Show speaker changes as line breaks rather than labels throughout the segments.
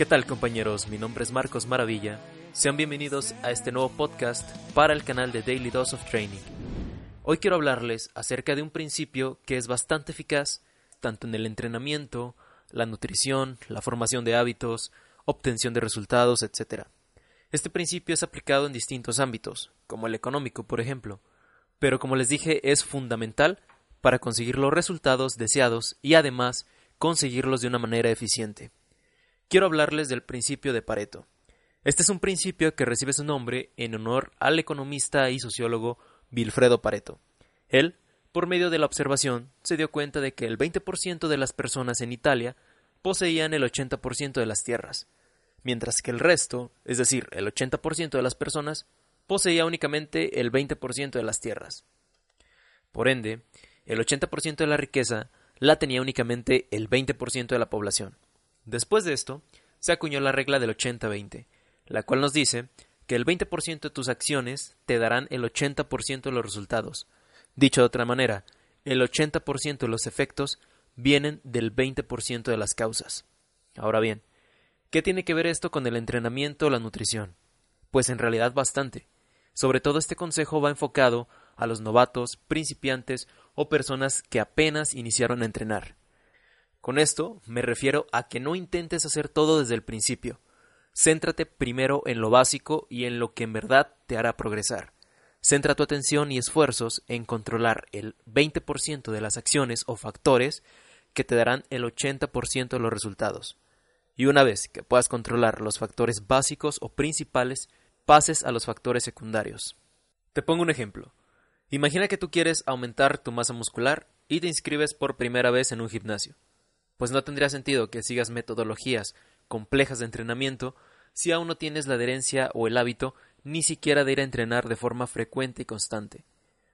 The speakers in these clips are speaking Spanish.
¿Qué tal compañeros? Mi nombre es Marcos Maravilla. Sean bienvenidos a este nuevo podcast para el canal de Daily Dose of Training. Hoy quiero hablarles acerca de un principio que es bastante eficaz tanto en el entrenamiento, la nutrición, la formación de hábitos, obtención de resultados, etc. Este principio es aplicado en distintos ámbitos, como el económico, por ejemplo, pero como les dije es fundamental para conseguir los resultados deseados y además conseguirlos de una manera eficiente quiero hablarles del principio de Pareto. Este es un principio que recibe su nombre en honor al economista y sociólogo Vilfredo Pareto. Él, por medio de la observación, se dio cuenta de que el 20% de las personas en Italia poseían el 80% de las tierras, mientras que el resto, es decir, el 80% de las personas, poseía únicamente el 20% de las tierras. Por ende, el 80% de la riqueza la tenía únicamente el 20% de la población. Después de esto, se acuñó la regla del 80-20, la cual nos dice que el 20% de tus acciones te darán el 80% de los resultados. Dicho de otra manera, el 80% de los efectos vienen del 20% de las causas. Ahora bien, ¿qué tiene que ver esto con el entrenamiento o la nutrición? Pues en realidad bastante. Sobre todo este consejo va enfocado a los novatos, principiantes o personas que apenas iniciaron a entrenar. Con esto me refiero a que no intentes hacer todo desde el principio. Céntrate primero en lo básico y en lo que en verdad te hará progresar. Centra tu atención y esfuerzos en controlar el 20% de las acciones o factores que te darán el 80% de los resultados. Y una vez que puedas controlar los factores básicos o principales, pases a los factores secundarios. Te pongo un ejemplo. Imagina que tú quieres aumentar tu masa muscular y te inscribes por primera vez en un gimnasio pues no tendría sentido que sigas metodologías complejas de entrenamiento si aún no tienes la adherencia o el hábito ni siquiera de ir a entrenar de forma frecuente y constante.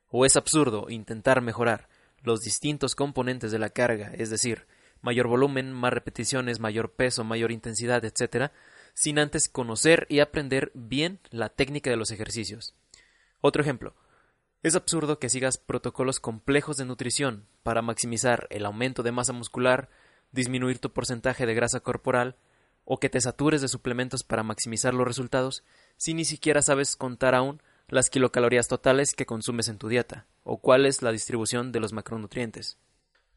O es absurdo intentar mejorar los distintos componentes de la carga, es decir, mayor volumen, más repeticiones, mayor peso, mayor intensidad, etc., sin antes conocer y aprender bien la técnica de los ejercicios. Otro ejemplo. Es absurdo que sigas protocolos complejos de nutrición para maximizar el aumento de masa muscular, disminuir tu porcentaje de grasa corporal o que te satures de suplementos para maximizar los resultados si ni siquiera sabes contar aún las kilocalorías totales que consumes en tu dieta o cuál es la distribución de los macronutrientes.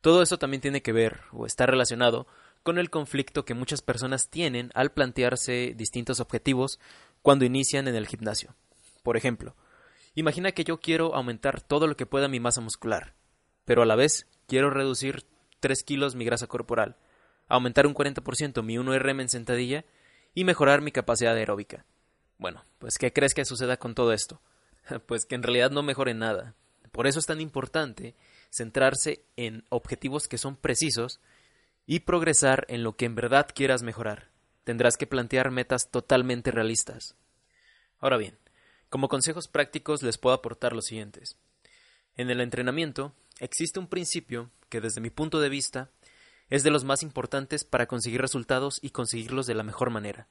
Todo eso también tiene que ver o está relacionado con el conflicto que muchas personas tienen al plantearse distintos objetivos cuando inician en el gimnasio. Por ejemplo, imagina que yo quiero aumentar todo lo que pueda mi masa muscular, pero a la vez quiero reducir 3 kilos mi grasa corporal, aumentar un 40% mi 1RM en sentadilla y mejorar mi capacidad aeróbica. Bueno, pues ¿qué crees que suceda con todo esto? Pues que en realidad no mejore nada. Por eso es tan importante centrarse en objetivos que son precisos y progresar en lo que en verdad quieras mejorar. Tendrás que plantear metas totalmente realistas. Ahora bien, como consejos prácticos les puedo aportar los siguientes. En el entrenamiento existe un principio que desde mi punto de vista es de los más importantes para conseguir resultados y conseguirlos de la mejor manera,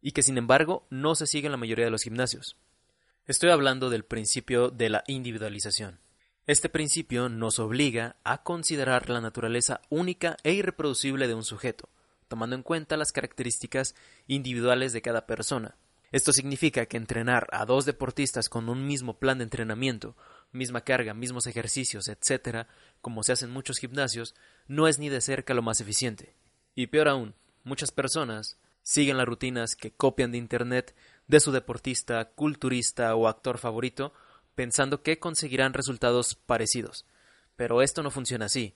y que sin embargo no se sigue en la mayoría de los gimnasios. Estoy hablando del principio de la individualización. Este principio nos obliga a considerar la naturaleza única e irreproducible de un sujeto, tomando en cuenta las características individuales de cada persona. Esto significa que entrenar a dos deportistas con un mismo plan de entrenamiento misma carga, mismos ejercicios, etcétera, como se hace en muchos gimnasios, no es ni de cerca lo más eficiente. Y peor aún, muchas personas siguen las rutinas que copian de Internet de su deportista, culturista o actor favorito, pensando que conseguirán resultados parecidos. Pero esto no funciona así,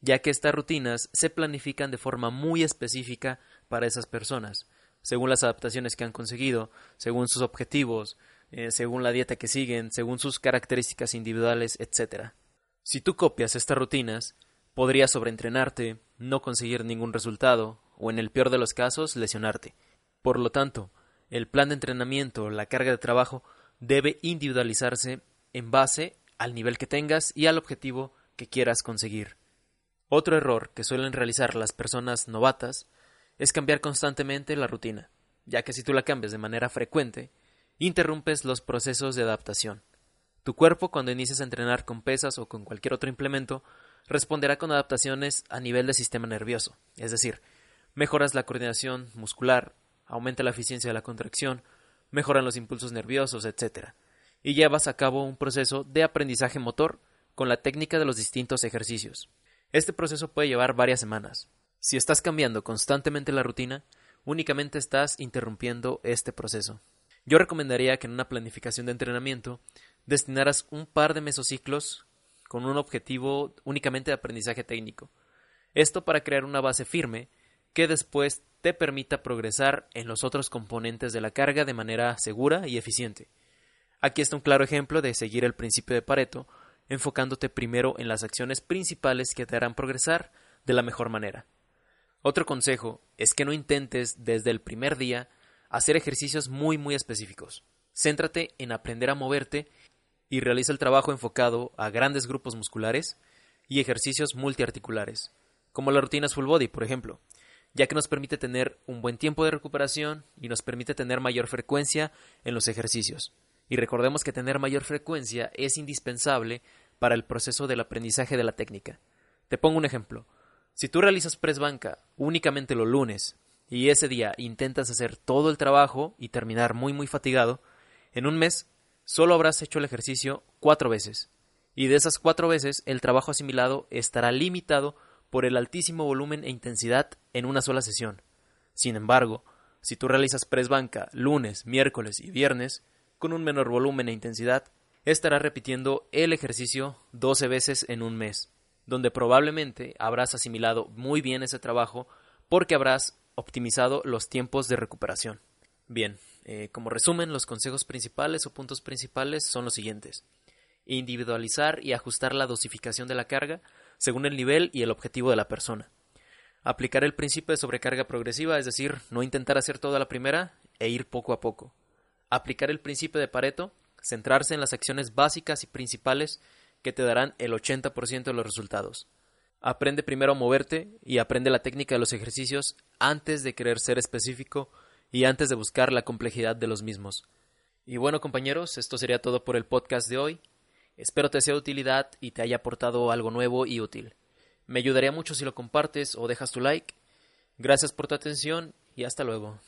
ya que estas rutinas se planifican de forma muy específica para esas personas, según las adaptaciones que han conseguido, según sus objetivos, eh, según la dieta que siguen, según sus características individuales, etc. Si tú copias estas rutinas, podrías sobreentrenarte, no conseguir ningún resultado, o en el peor de los casos, lesionarte. Por lo tanto, el plan de entrenamiento, la carga de trabajo, debe individualizarse en base al nivel que tengas y al objetivo que quieras conseguir. Otro error que suelen realizar las personas novatas es cambiar constantemente la rutina, ya que si tú la cambias de manera frecuente, interrumpes los procesos de adaptación. Tu cuerpo, cuando inicies a entrenar con pesas o con cualquier otro implemento, responderá con adaptaciones a nivel del sistema nervioso, es decir, mejoras la coordinación muscular, aumenta la eficiencia de la contracción, mejoran los impulsos nerviosos, etc. Y llevas a cabo un proceso de aprendizaje motor con la técnica de los distintos ejercicios. Este proceso puede llevar varias semanas. Si estás cambiando constantemente la rutina, únicamente estás interrumpiendo este proceso. Yo recomendaría que en una planificación de entrenamiento destinaras un par de mesociclos con un objetivo únicamente de aprendizaje técnico. Esto para crear una base firme que después te permita progresar en los otros componentes de la carga de manera segura y eficiente. Aquí está un claro ejemplo de seguir el principio de Pareto, enfocándote primero en las acciones principales que te harán progresar de la mejor manera. Otro consejo es que no intentes desde el primer día hacer ejercicios muy muy específicos. Céntrate en aprender a moverte y realiza el trabajo enfocado a grandes grupos musculares y ejercicios multiarticulares, como las rutinas full body, por ejemplo, ya que nos permite tener un buen tiempo de recuperación y nos permite tener mayor frecuencia en los ejercicios. Y recordemos que tener mayor frecuencia es indispensable para el proceso del aprendizaje de la técnica. Te pongo un ejemplo. Si tú realizas press banca únicamente los lunes y ese día intentas hacer todo el trabajo y terminar muy muy fatigado, en un mes solo habrás hecho el ejercicio cuatro veces. Y de esas cuatro veces el trabajo asimilado estará limitado por el altísimo volumen e intensidad en una sola sesión. Sin embargo, si tú realizas press banca lunes, miércoles y viernes, con un menor volumen e intensidad, estarás repitiendo el ejercicio 12 veces en un mes, donde probablemente habrás asimilado muy bien ese trabajo porque habrás optimizado los tiempos de recuperación. Bien, eh, como resumen, los consejos principales o puntos principales son los siguientes. Individualizar y ajustar la dosificación de la carga según el nivel y el objetivo de la persona. Aplicar el principio de sobrecarga progresiva, es decir, no intentar hacer toda la primera e ir poco a poco. Aplicar el principio de Pareto, centrarse en las acciones básicas y principales que te darán el 80% de los resultados. Aprende primero a moverte y aprende la técnica de los ejercicios antes de querer ser específico y antes de buscar la complejidad de los mismos. Y bueno compañeros, esto sería todo por el podcast de hoy. Espero te sea de utilidad y te haya aportado algo nuevo y útil. Me ayudaría mucho si lo compartes o dejas tu like. Gracias por tu atención y hasta luego.